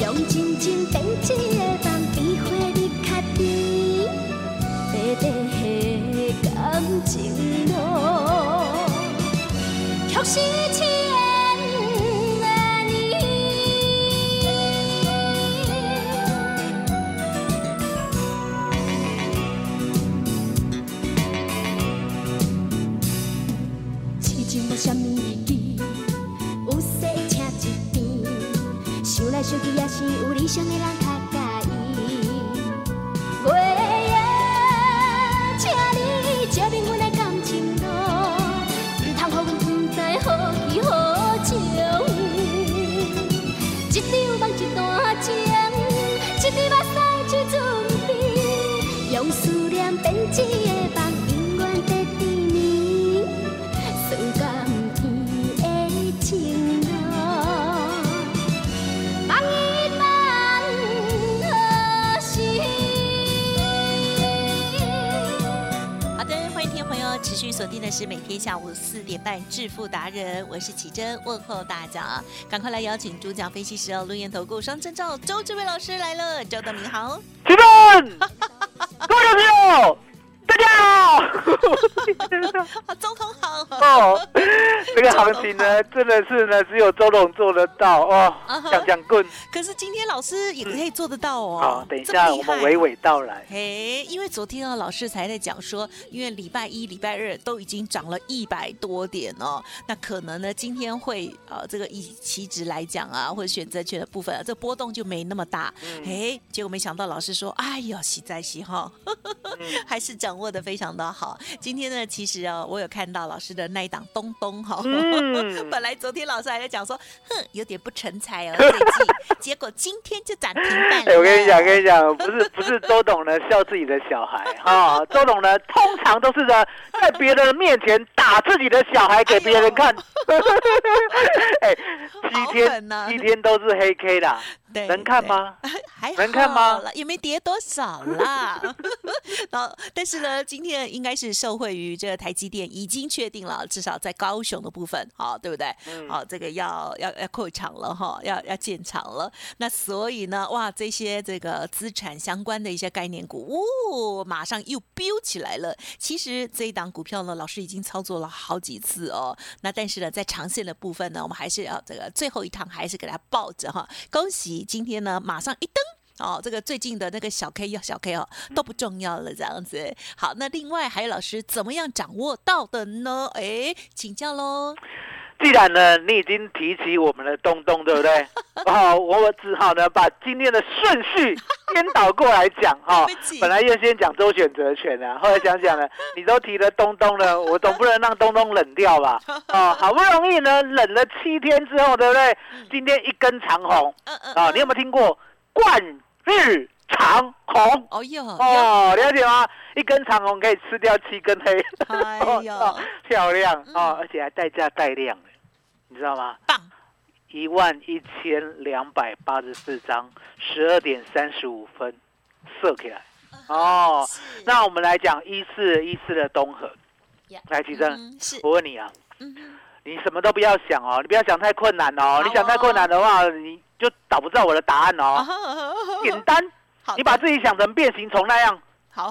用真情变一个梦，比花你较甜。短短的感情路，却是持续锁定的是每天下午四点半《致富达人》，我是奇珍，问候大家，赶快来邀请主讲分析师哦，录研投顾双证照周志伟老师来了，周董你好，启动，各位朋友，好。啊，总统好，哦，这个行情呢，真的是呢，只有周董做得到哦。讲讲棍，可是今天老师也可以做得到哦，好，等一下我们娓娓道来。嘿，因为昨天啊，老师才在讲说，因为礼拜一、礼拜二都已经涨了一百多点哦，那可能呢，今天会呃，这个以期值来讲啊，或者选择权的部分、啊，这波动就没那么大。嗯哎、结果没想到老师说，哎呦，喜在喜哈，还是掌握的非常的好。今天呢，其实哦，我有看到老师的那一档东东哈。嗯 本来昨天老师还在讲说，哼，有点不成才哦，这一季，结果今天就涨停板 了。哎，我跟你讲，跟你讲，不是不是周董呢笑自己的小孩啊，周董呢通常都是呢在别人面前打自己的小孩给别人看。哎，七天七天都是黑 K 啦，对能看吗？还能看吗好也没跌多少啦。然后，但是呢，今天应该是受惠于这个台积电已经确定了，至少在高雄的部分，好，对不对？嗯好，这个要要要扩厂了哈，要要建厂了。那所以呢，哇，这些这个资产相关的一些概念股，哦，马上又飙起来了。其实这一档股票呢，老师已经操作了好几次哦。那但是呢，在长线的部分呢，我们还是要这个最后一趟还是给它抱着哈。恭喜今天呢，马上一登。哦，这个最近的那个小 K 要小 K 哦都不重要了，这样子。好，那另外还有老师怎么样掌握到的呢？哎，请教喽。既然呢，你已经提起我们的东东，对不对？哦，我只好呢把今天的顺序颠倒过来讲哈、本来要先讲周选择权啊，后来想想呢，你都提了东东了，我总不能让东东冷掉吧？哦，好不容易呢冷了七天之后，对不对？今天一根长红嗯嗯啊，你有没有听过冠日长虹？哦哟，哦，了解吗？一根长虹可以吃掉七根黑，哎呦。哦漂亮。嗯。哦，而且还带价带量的，你知道吗？棒！一万一千两百八十四张，十二点三十五分，射起来。哦，那我们来讲一四一四的东河。呀，来，奇珍，嗯是，我问你啊，嗯你什么都不要想哦，你不要想太困难哦，好你想太困难的话，你就找不到我的答案啊哦。哈简单，你把自己想成变形虫那样好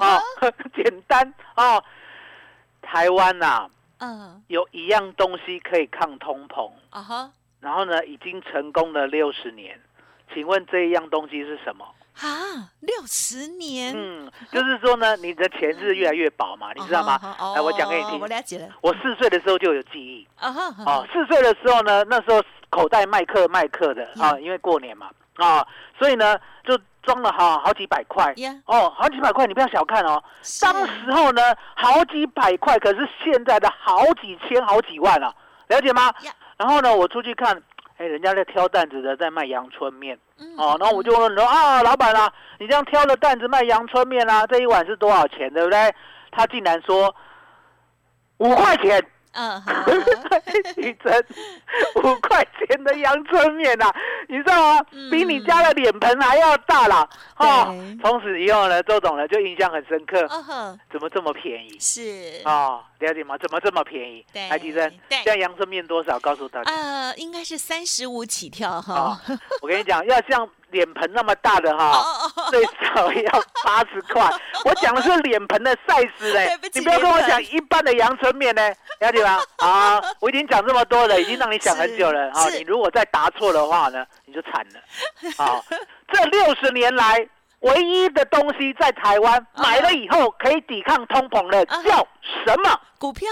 简单哦。台湾呐、嗯有一样东西可以抗通膨，啊哈然后呢，已经成功了六十年。请问这一样东西是什么？啊，六十年，嗯，就是说呢，你的钱是越来越薄嘛，你知道吗？哦来，我讲给你听我。了解了。我四岁的时候就有记忆啊哈，哦，四岁的时候呢，那时候口袋麦克麦克的啊，因为过年嘛啊，所以呢就装了好好几百块呀，哦，好几百块，你不要小看哦。当时候呢，好几百块，可是现在的好几千、好几万了，了解吗呀？然后呢，我出去看，哎，人家在挑担子的，在卖阳春面。嗯哦，然后我就问说啊，老板啊，你这样挑了担子卖阳春面啊，这一碗是多少钱，对不对？他竟然说五块钱，嗯好，一真五块钱的阳春面啊，你知道吗？嗯比你家的脸盆还要大啦！哦，从此以后呢，周董呢就印象很深刻，怎么这么便宜？是哦，了解吗？怎么这么便宜？对台积电，对现在阳春面多少？告诉大家。呃，应该是三十五起跳啊哈。，我跟你讲，要像脸盆那么大的哦哈，最少要八十块。我讲的是脸盆的 size 嘞你不要跟我讲一般的阳春面呢，了解吗？啊，我已经讲这么多了，已经让你想很久了啊。是你如果再答错的话呢，你就惨了。啊，这六十年来。唯一的东西在台湾啊买了以后可以抵抗通膨的啊叫什么？股票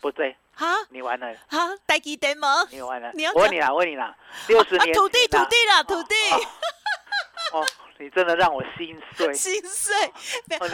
不对，哈你完了，哈，带基点吗？你完了你要。我问你啦，我问你啦，六十啊，年土地土地啦，土地，哦，哦你真的让我心碎。心碎。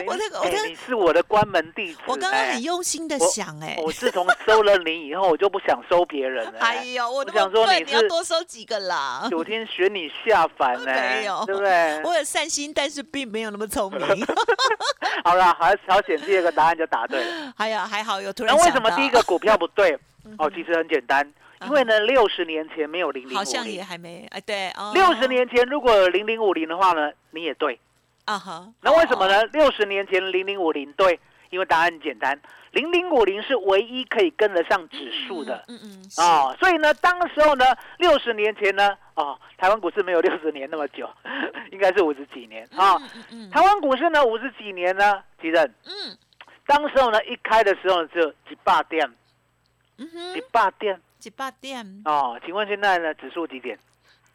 我那个我哎那你是我的关门弟子。我刚刚哎很用心的我想，哎，我自从收了你以后，我就不想收别人了。哎呦，我那我想么笨，你要说你是多收几个啦。九天选你下凡呢，没有对不对？我有善心，但是并没有那么聪明。好了，好好险，第二个答案就答对了。还有还好有突然那为什么第一个股票不对？哦，嗯其实很简单，因为呢，六十年前没有零零五好像也零，还没哎，对哦，六十年前如果有零零五零的话呢，你也对。啊哈，那为什么哦？呢？六十年前零零五零对，因为答案很简单，零零五零是唯一可以跟得上指数的。嗯嗯，是哦，所以呢，当时候呢，六十年前呢，哦，台湾股市没有六十年那么久，应该是五十几年啊。嗯台湾股市呢，五十几年呢，吉正，嗯当时候呢，一开的时候只有几百点，嗯几哼，百点一百点，哦。请问现在呢，指数几点？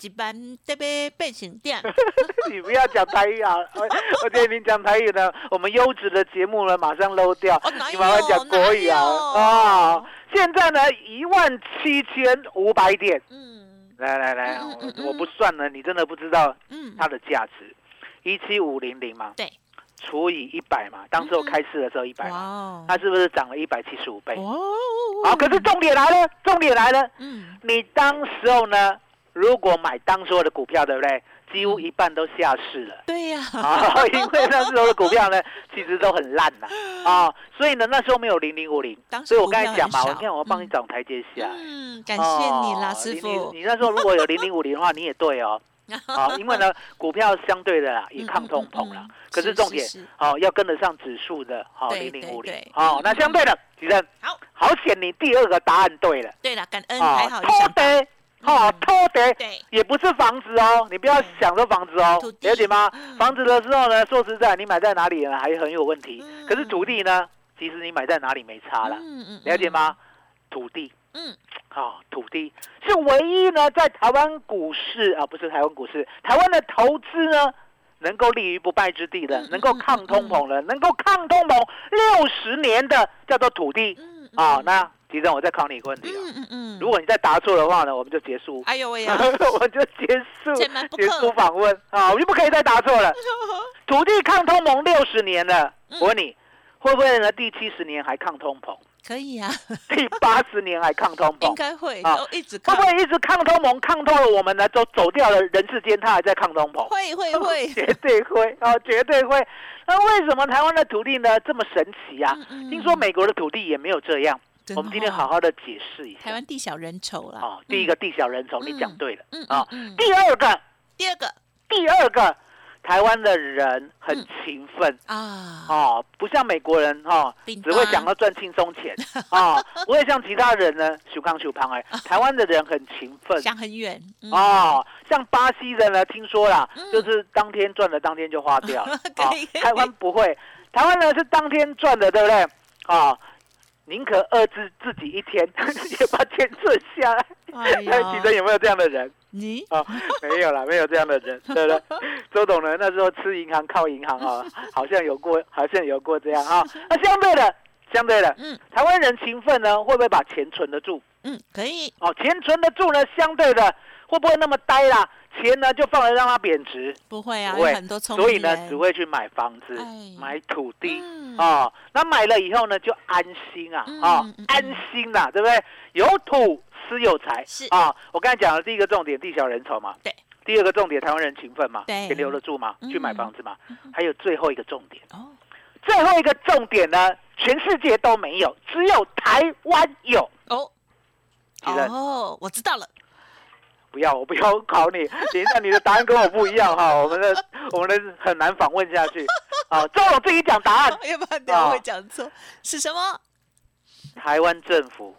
一般特别变成点，你不要讲台语啊！我我觉得你讲台语呢，我们优质的节目呢马上漏掉。哦你慢慢讲国语啊！哪有啊，现在呢一万七千五百点。嗯来来来，嗯嗯嗯我我不算了，你真的不知道嗯，它的价值，一七五零零嘛，对，除以一百嘛，当时我开市的时候一百嘛，它是不是涨了一百七十五倍？哦，好，可是重点来了，重点来了，嗯，你当时候呢，如果买当时候的股票，对不对？几乎一半都下市了。对呀，啊，因为那时候的股票呢，其实都很烂呐，啊，所以呢，那时候没有零零五零所以我股刚才讲嘛，票很少我看我帮你嗯找台阶下。嗯，感谢你啦，师傅你。你那时候如果有零零五零的话，你也对哦。啊，因为呢，股票相对的啦，也抗通膨啦嗯嗯嗯。可是重点哦，要跟得上指数的，好零零五零。好，那相对的，其实好，好险，你第二个答案对了。对了，感恩啊还好有偷想到，得，哦，偷得，对，也不是房子哦，你不要想说房子哦了解吗嗯？房子的时候呢，说实在，你买在哪里呢，还很有问题。嗯可是土地呢，其实你买在哪里没差了，嗯嗯，了解吗？土地，嗯？嗯，好、土地。是唯一呢，在台湾股市啊，不是台湾股市，台湾的投资呢，能够立于不败之地的，嗯能够抗通膨的，能够抗通膨六十年的，叫做土地。嗯啊、那其实我再考你一个问题哦，嗯嗯嗯，如果你再答错的话呢，我们就结束。哎呦喂呀，我就结束结束访问。啊，我就不可以再答错了。土地抗通膨六十年了，嗯。我问你，会不会呢？第七十年还抗通膨，可以啊，第八十年还抗通膨应，该会，啊一直看会不，会一直抗通膨，抗透了我们呢？都走掉了人世间，他还在抗通膨？会会会，绝对会啊，绝对会。那为什么台湾的土地呢这么神奇啊？嗯嗯听说美国的土地也没有这样。真我们今天哦好好的解释一下台。湾地小人稠了。哦，第一个地小人稠，你讲对了嗯啊第二个，第二个第二个，台湾的人很嗯勤奋。啊，哦，不像美国人哈、哦，只会端想要赚轻松钱啊，不会像其他人呢，修康修胖哎。台湾的人很勤奋想很远嗯哦，像巴西人呢，听说啦嗯，就是当天赚的当天就花掉了。可哦以可以台湾不会，台湾呢是当天赚的，对不对？啊，宁可饿自自己一天，也把钱存下来。哎哎，其实呀，有没有这样的人？你啊，没有啦，没有这样的人，对不对？周董呢，那时候吃银行靠银行啊，好像有过，好像有过这样啊。那相对的，相对的，嗯台湾人勤奋呢，会不会把钱存得住？嗯，可以，哦，钱存得住呢，相对的会不会那么呆啦？钱呢就放着让它贬值，不会啊，不会很多聪明所以呢只会去买房子哎、买土地。嗯哦，那买了以后呢，就安心啊，嗯啊、嗯嗯安心啦，对不对？有土私有财是啊。我刚才讲的第一个重点，地小人稠嘛。对。第二个重点，台湾人勤奋嘛，对钱留得住嘛，去买嗯房子嘛。还有最后一个重点，哦，最后一个重点呢，全世界都没有，只有台湾有。哦，哦，我知道了，不要，我不要考你，等一下你的答案跟我不一样哈，我们的 我们的很难访问下去。啊，周总自己讲答案。要不然等下会啊讲错，是什么？台湾政府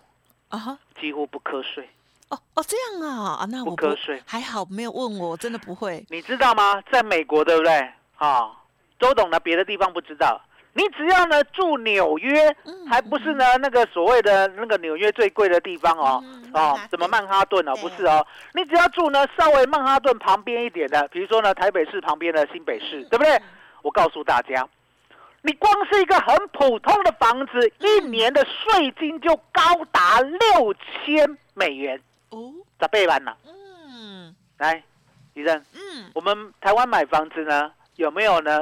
啊哈，几乎不瞌睡。哦哦，这样啊，啊，那不我不瞌睡还好没有问我，我真的不会。你知道吗？在美国，对不对？啊，周董呢，别的地方不知道。你只要呢住纽约，嗯还不是呢那个所谓的那个纽约最贵的地方哦，嗯哦，什么曼哈顿哦，不是哦，你只要住呢稍微曼哈顿旁边一点的，比如说呢台北市旁边的新北市，对不对？我告诉大家，你光是一个很普通的房子，一年的税金就高达六千美元，哦，咋背完呢？嗯来，医生。嗯，我们台湾买房子呢，有没有呢？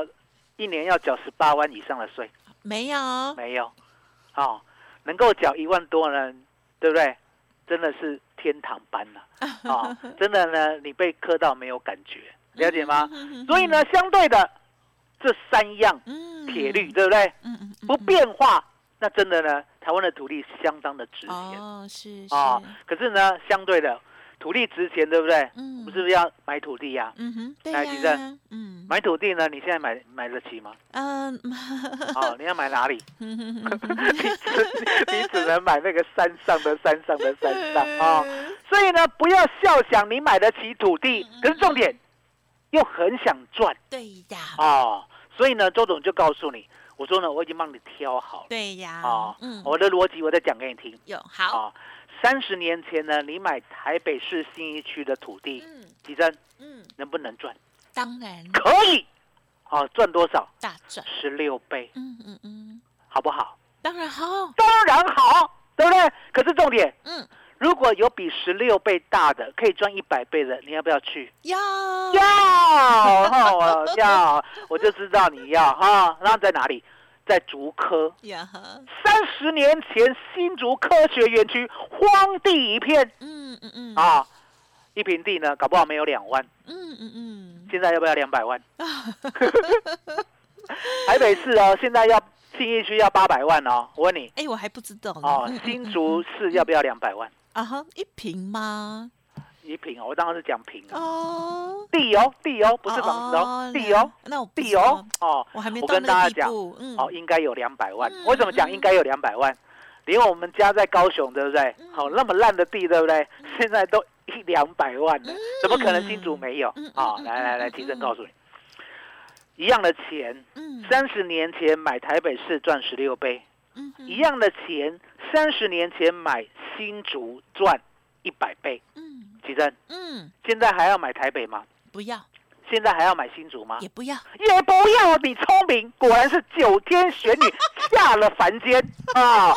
一年要缴十八万以上的税？没有，没有。哦，能够缴一万多呢，对不对？真的是天堂般了、哦，真的呢，你被磕到没有感觉，了解吗？所以呢，相对的这三样嗯，铁律，对不对？嗯，嗯嗯，不变化，那真的呢，台湾的土地相当的值钱哦，是啊、是，可是呢，相对的土地值钱，对不对？嗯我们是不是要买土地呀、嗯哼，对呀嗯买土地呢，你现在买买得起吗？嗯，哦，你要买哪里？你只你只能买那个山上的山上的山上啊、哦。所以呢，不要笑想你买得起土地，可是重点又很想赚对呀，哦。所以呢，周总就告诉你，我说呢，我已经帮你挑好了对呀，哦。嗯，我的逻辑我再讲给你听有好，啊。三十年前呢，你买台北市信义区的土地，嗯吉珍嗯，能不能赚？当然可以，哦，赚多少？大赚，十六倍，嗯嗯嗯，好不好？当然好，当然好，对不对？可是重点，嗯，如果有比十六倍大的，可以赚一百倍的，你要不要去？要要，要，我就知道你要哈。那在哪里？在竹科。三十年前，新竹科学园区荒地一片嗯嗯嗯，啊，一平地呢，搞不好没有两万，嗯嗯嗯，现在要不要两百万？台北市哦，现在要信义区要八百万哦。我问你哎，我还不知道哦嗯，新竹市要不要两百万？啊哈，一瓶吗？一平哦，我当然是讲平哦。哦，地哦，地哦，不是房子哦，地哦，，那我地哦，哦，我还没我跟大家讲，哦，应该有两百万。嗯为什么讲应该有两百万？连我们家在高雄，对不对？嗯好、那么烂的地，对不对？现在都一两百万了，怎么可能新竹没有？啊、嗯来来来，嗯提升告诉你，一样的钱，嗯，三十年前买台北市赚十六倍，嗯一，样的钱，三十年前买新竹赚一百倍。嗯奇珍，嗯，现在还要买台北吗？不要，现在还要买新竹吗？也不要，也不要，你聪明，果然是九天玄女 下了凡间啊！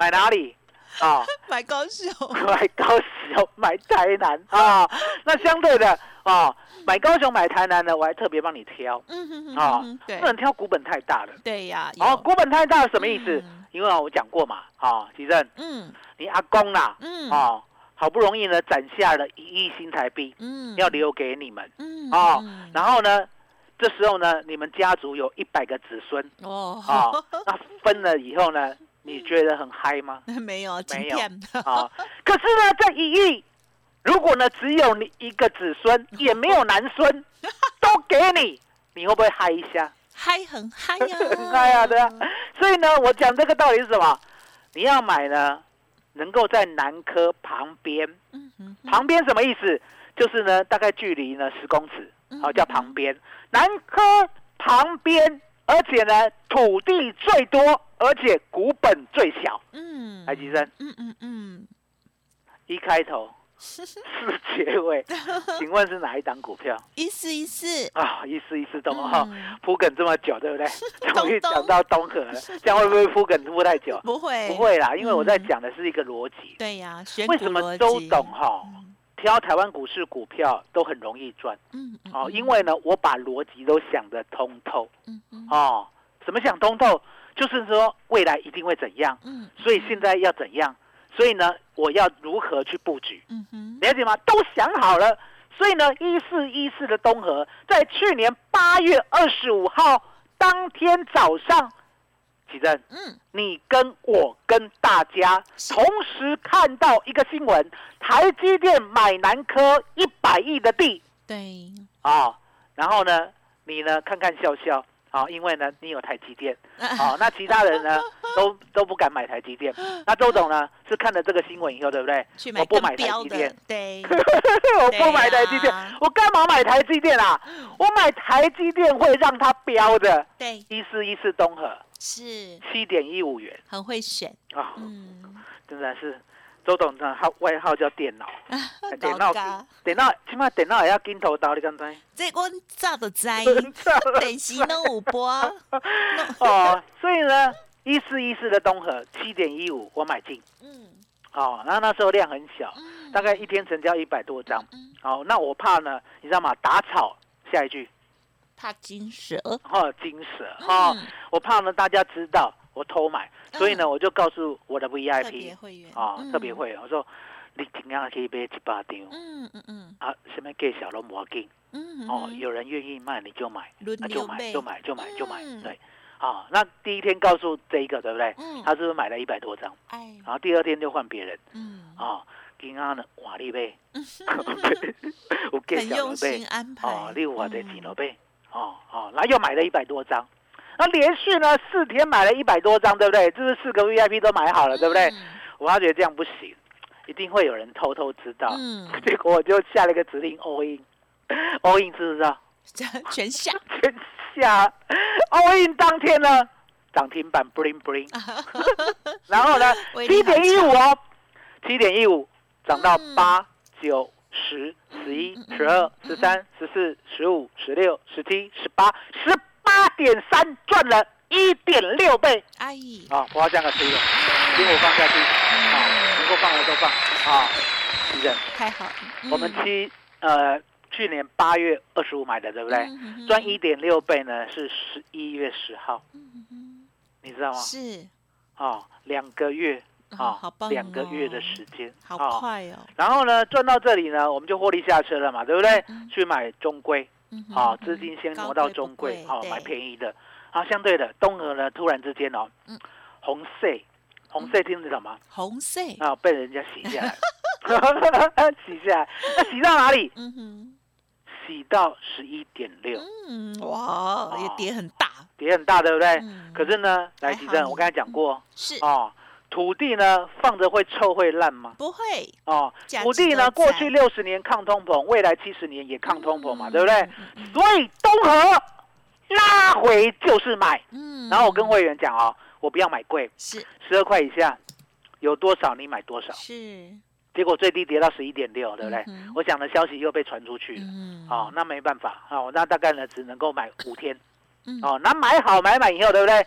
买哪里啊？买高雄，买高雄，买台南啊？那相对的啊，买高雄，买台南呢，我还特别帮你挑嗯哼哼啊不能挑股本太大的。对呀，哦，有股本太大什么意思嗯？因为啊，我讲过嘛，啊，吉正，嗯你阿公啦，嗯哦，好不容易呢攒下了一亿新台币，嗯，要留给你们嗯哦嗯，然后呢，这时候呢，你们家族有一百个子孙。哦，啊，那分了以后呢，你觉得很嗨吗？没有今没有天，啊，可是呢，这一亿，如果呢只有你一个子孙，也没有男孙，都给你，你会不会嗨一下？嗨很嗨呀，很嗨呀，对啊。所以呢，我讲这个道理是什么？你要买呢，能够在南科旁边，嗯哼哼，旁边什么意思？就是呢，大概距离呢十公尺，好、嗯叫旁边。南科旁边，而且呢土地最多，而且股本最小。嗯，来，吉生，嗯嗯嗯，一开头四结尾，请问是哪一档股票一四一四，啊？一四一四东哈嗯，铺梗这么久，对不对？终于东讲到东河了，这样会不会铺梗铺太久？不会，不，会啦，因为我在嗯讲的是一个逻辑。对呀，选为什么股逻辑周董哈嗯挑台湾股市股票都很容易赚嗯嗯哦？嗯因为呢，我把逻辑都想得通透嗯嗯哦。怎么想通透？就是说未来一定会怎样，嗯所以现在要怎样？所以呢，我要如何去布局？嗯哼，了解吗？都想好了。所以呢，一四一四的东河在去年八月二十五号当天早上，启正，嗯你跟我跟大家同时看到一个新闻：台积电买南科一百亿的地对，啊、然后呢，你呢看看笑笑啊、因为呢你有台积电 啊、那其他人呢都都不敢买台积电。那周董呢是看了这个新闻以后，对不对？我不买台积电，，对，我不买台积电我干嘛买台积电啊？我买台积电会让它飙的，对，一四一四东河是七点一五元很会选，啊，嗯，真的是周董的号外号叫电脑，电脑电脑起码电脑也要金头刀，你敢知？这我早就知，电视拢有播，哦，所以呢，一四一四的东河七点一五我买进，嗯。哦，然后那时候量很小，嗯，大概一天成交一百多张，嗯，哦，那我怕呢，你知道吗？打草下一句，怕金蛇，哦，金蛇，哦，嗯，我怕呢大家知道我偷买，所以呢，我就告诉我的 VIP 啊、嗯。特别会员，我说你尽量可以买七八张，嗯嗯嗯。啊，什么给小都无要紧，嗯，哦，有人愿意卖你就买，轮那就买就买就买就买，嗯。对，啊，那第一天告诉这一个对不对？嗯。他是不是买了一百多张？哎，然后第二天就换别人。嗯，啊，今仔呢换你买，有价很用小就买心。安排，哦，六瓦的嗯。几了呗，哦哦，然后又买了一百多张，那连续呢四天买了一百多张，对不对？就是四个 VIP 都买好了，对不对？嗯我发觉这样不行，一定会有人偷偷知道，嗯，结果我就下了一个指令 all in，all in 知不知道？全下，全下。all in 当天呢涨停板 bling bling，然后呢七点一五哦，七点一五涨到嗯。八九十十一十二十三十四十五十六十七十八十八点三赚了一点六倍。阿姨，啊！我要这样的推了，请我放下去啊，能够放的都放啊，是的，太好了，我们七呃去年八月二十五买的，对不对？嗯赚一点六倍呢，是十一月十号，你知道吗？是，哦，两个月啊两个月的哦时间，好啊快哦，然后呢，赚到这里呢，我们就获利下车了嘛，对不对？嗯。去买中规，嗯哼啊，嗯资金先高挪到中规，贵好，买便宜的。啊，相对的，东河呢，突然之间哦嗯，红色，红色听得懂吗？红色，啊，被人家洗下来，洗下来，那洗到哪里？嗯哼，洗到十一点六，嗯，哇，也跌很大，跌很大，对不对？嗯。可是呢，来，吉正，我刚才讲过。是。哦，土地呢放着会臭会烂吗？不会，哦土地呢，过去六十年抗通膨，未来七十年也抗通膨嘛，嗯对不对？所以东河拉回就是买。嗯，然后我跟会员讲哦，我不要买贵，是十二块以下有多少你买多少。是，结果最低跌到十一点六，对不对？嗯我讲的消息又被传出去了。嗯，哦，那没办法，哦，那大概呢只能够买五天，嗯，哦，那买好买满以后，对不对？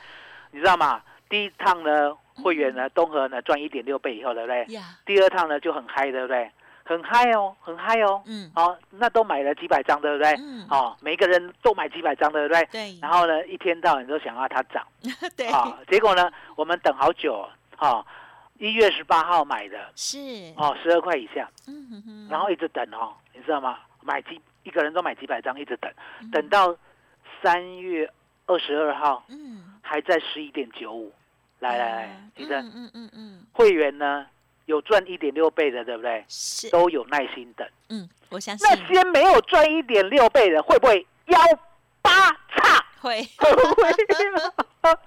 你知道吗？第一趟呢，会员呢，东河呢赚一点六倍以后，对不对？呀，第二趟呢就很嗨，对不对？很嗨哦，很嗨哦。嗯，哦，那都买了几百张，对不对？嗯。哦，每一个人都买几百张，对不对？对，然后呢，一天到晚都想要它涨。对，啊，结果呢，我们等好久哦，一月十八号买的。是，哦，十二块以下，嗯哼哼，然后一直等哦，你知道吗？买几一个人都买几百张，一直等，嗯。等到三月二十二号嗯，还在十一点九五，来来来，嗯你的嗯嗯嗯嗯，会员呢有赚一点六倍的，对不对？是，都有耐心等。嗯，我相信那些没有赚一点六倍的，会不会幺八叉？会，会不会？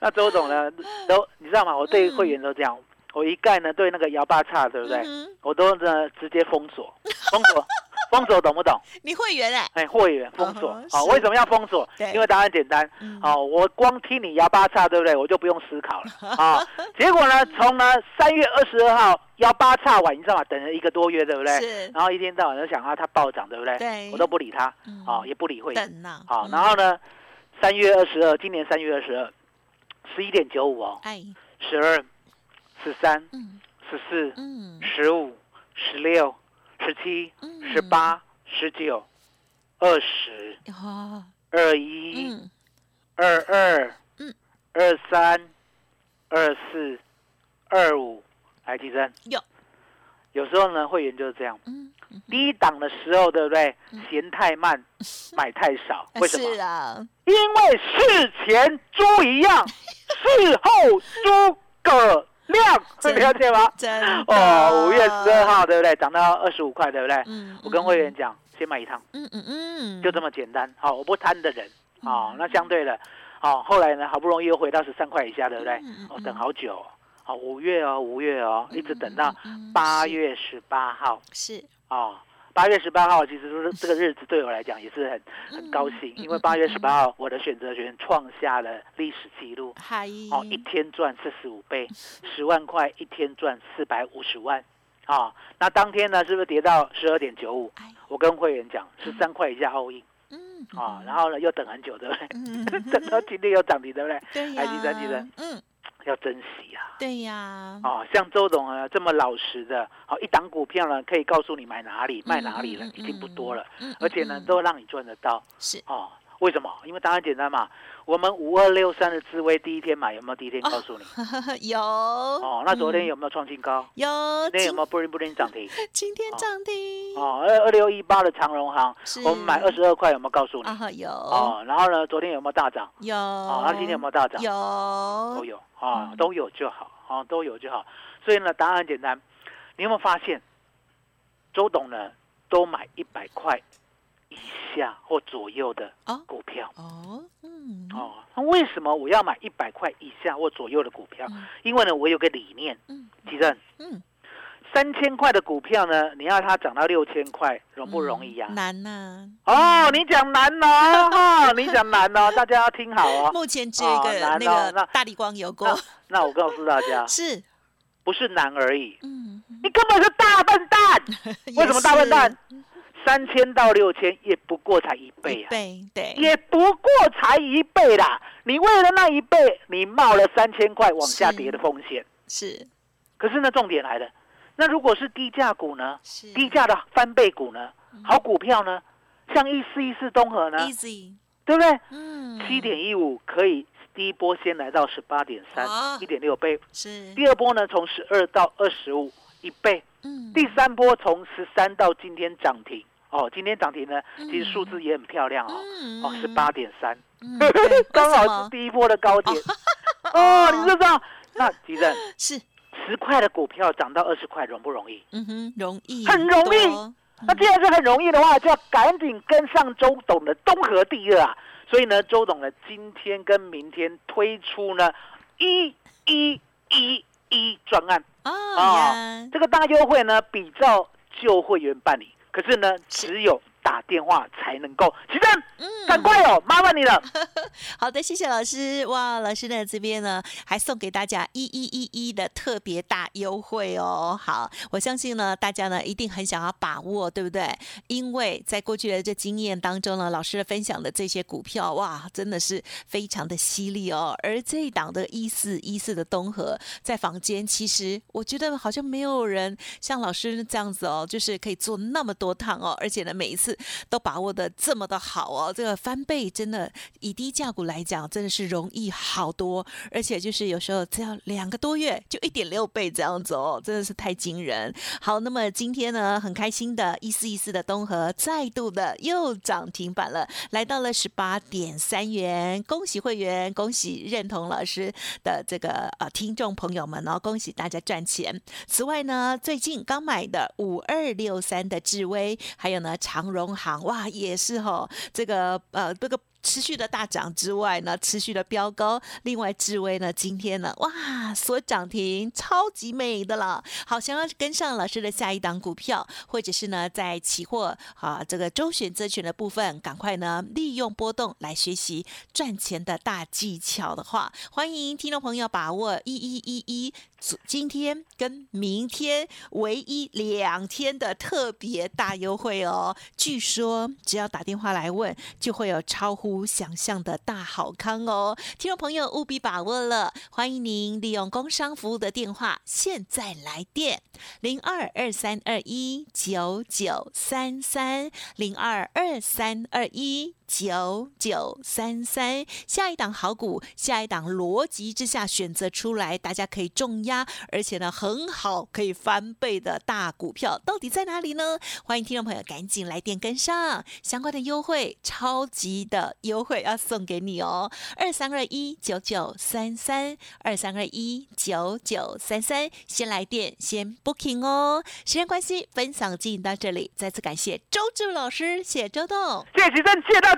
那周总呢？都你知道吗？我对会员都这样，我一概呢对那个幺八叉，对不对？嗯我都呢直接封锁，封锁，封锁懂不懂？你会员哎，哎，会员封锁好，是为什么要封锁对？因为答案简单嗯，好，我光听你幺八叉，对不对？我就不用思考了 啊。结果呢，从呢三月二十二号幺八叉晚，你知道吗？等了一个多月，对不对？是然后一天到晚就想啊，它暴涨，对不对？对我都不理它，嗯啊，也不理会。好，嗯然后呢，三月二十二，今年三月二十二，十一点九五哦，哎，十二、十三、嗯十四、嗯十五、十六、十七、嗯。十八、十九、二十、哦，二一、嗯二二、嗯二三、二四、二五，来，提珍，有，有时候呢，会员就是这样，低档的时候，对不对？嫌太慢，买太少，为什么？是啊，因为事前猪一样，事后诸葛亮，你了解吗？真的哦，五月十二号，对不对？涨到二十五块，对不对？嗯我跟会员讲，先买一趟，嗯嗯嗯，就这么简单。好，我不贪的人。哦嗯，那相对的，哦，后来呢，好不容易又回到十三块以下，对不对嗯嗯？哦嗯，等好久哦。好，五月哦，五月哦，一直等到嗯八月十八号。是哦，八月十八号，其实这个日子对我来讲也是很很高兴，因为八月十八号我的选择权创下了历史记录。嗨哦，一天赚四十五倍，十万块一天赚四百五十万。啊、那当天呢，是不是跌到十二点九五？哎我跟会员讲，十三块以下 in 嗯啊，然后呢又等很久，对不对？嗯 等到今天又涨停，对不对？对呀，哎记得记得嗯，要珍惜啊！对呀，哦，像周董啊这么老实的，好、一档股票呢可以告诉你买哪里卖哪里了，嗯嗯已经不多了，嗯，而且呢嗯都让你赚得到是哦。为什么？因为答案简单嘛。我们五二六三的智威第一天买有没有？第一天告诉你 有哦。那昨天有没有创新高？有今天有今没有布林布林涨停？今天涨停哦，二二六一八的长荣行，我们买二十二块，有没有告诉你？啊有哦，然后呢，昨天有没有大涨？有哦，那今天有没有大涨？有都有啊嗯，都有就好，啊，都有就好。所以呢，答案很简单。你有没有发现，周董呢都买一百块以下或左右的哦。股票？哦嗯。哦，那为什么我要买一百块以下或左右的股票？嗯。因为呢，我有个理念，嗯。其正，嗯。三千块的股票呢，你要它涨到六千块，容不容易呀、嗯难呐。哦，你讲难哦，哈，你讲难哦，大家要听好哦。目前只有一哦个难那哦那个大力光有过。那我告诉大家，是。不是难而已，嗯。你根本是大笨蛋。为什么大笨蛋三千到六千也不过才一倍啊，倍对也不过才一倍啦。你为了那一倍，你冒了三千块往下跌的风险。是可是呢，重点来了，那如果是低价股呢？是低价的翻倍股呢？好股票呢？像一四一四东河呢？easy 对不对？嗯七点一五可以第一波先来到十八点三，一点六倍。是第二波呢，从十二到二十五，一倍。嗯第三波从十三到今天涨停。哦，今天涨停呢，嗯其实数字也很漂亮哦。嗯哦，十八点三，刚好是第一波的高点。哦，你知道？那吉正是十块的股票涨到二十块，容不容易？嗯哼容易很容易多那既然是很容易的话，就要赶紧跟上周董的东河第二啊！所以呢，周董呢今天跟明天推出呢一一一一专案，啊这个大优惠呢比照旧会员办理，可是呢只有打电话才能够。奇正，嗯赶快哦，麻烦你了。好的，谢谢老师。哇，老师呢这边呢还送给大家一一一一的特别大优惠哦。好，我相信呢大家呢一定很想要把握，对不对？因为在过去的这经验当中呢，老师分享的这些股票，哇，真的是非常的犀利哦。而这一档的一四一四的东河，在房间其实我觉得好像没有人像老师这样子哦，就是可以做那么多趟哦，而且呢每一次都把握的这么的好哦，这个翻倍真的以低价股来讲，真的是容易好多，而且就是有时候只要两个多月就一点六倍这样子哦，真的是太惊人。好，那么今天呢，很开心的，一四一四的东河再度的又涨停板了，来到了十八点三元，恭喜会员，恭喜认同老师的这个呃听众朋友们哦，恭喜大家赚钱。此外呢，最近刚买的五二六三的智威，还有呢长荣行，哇，也是哈、这个呃这个持续的大涨之外呢，持续的飙高。另外，智威呢，今天呢，哇，所涨停，超级美的了。好，想要跟上老师的下一档股票，或者是呢，在期货啊这个周选择权的部分，赶快呢利用波动来学习赚钱的大技巧的话，欢迎听众朋友把握一一一一。今天跟明天唯一两天的特别大优惠哦！据说只要打电话来问，就会有超乎想象的大好康哦！听众朋友务必把握了，欢迎您利用工商服务的电话现在来电零二二三二一九九三三零二二三二一。九九三三，下一档好股，下一档逻辑之下选择出来，大家可以重压，而且呢很好，可以翻倍的大股票，到底在哪里呢？欢迎听众朋友赶紧来电跟上相关的优惠，超级的优惠要送给你哦！二三二一九九三三，二三二一九九三三，先来电先 booking 哦。时间关系，分享进行到这里，再次感谢周志老师，谢周董，谢谢真，谢谢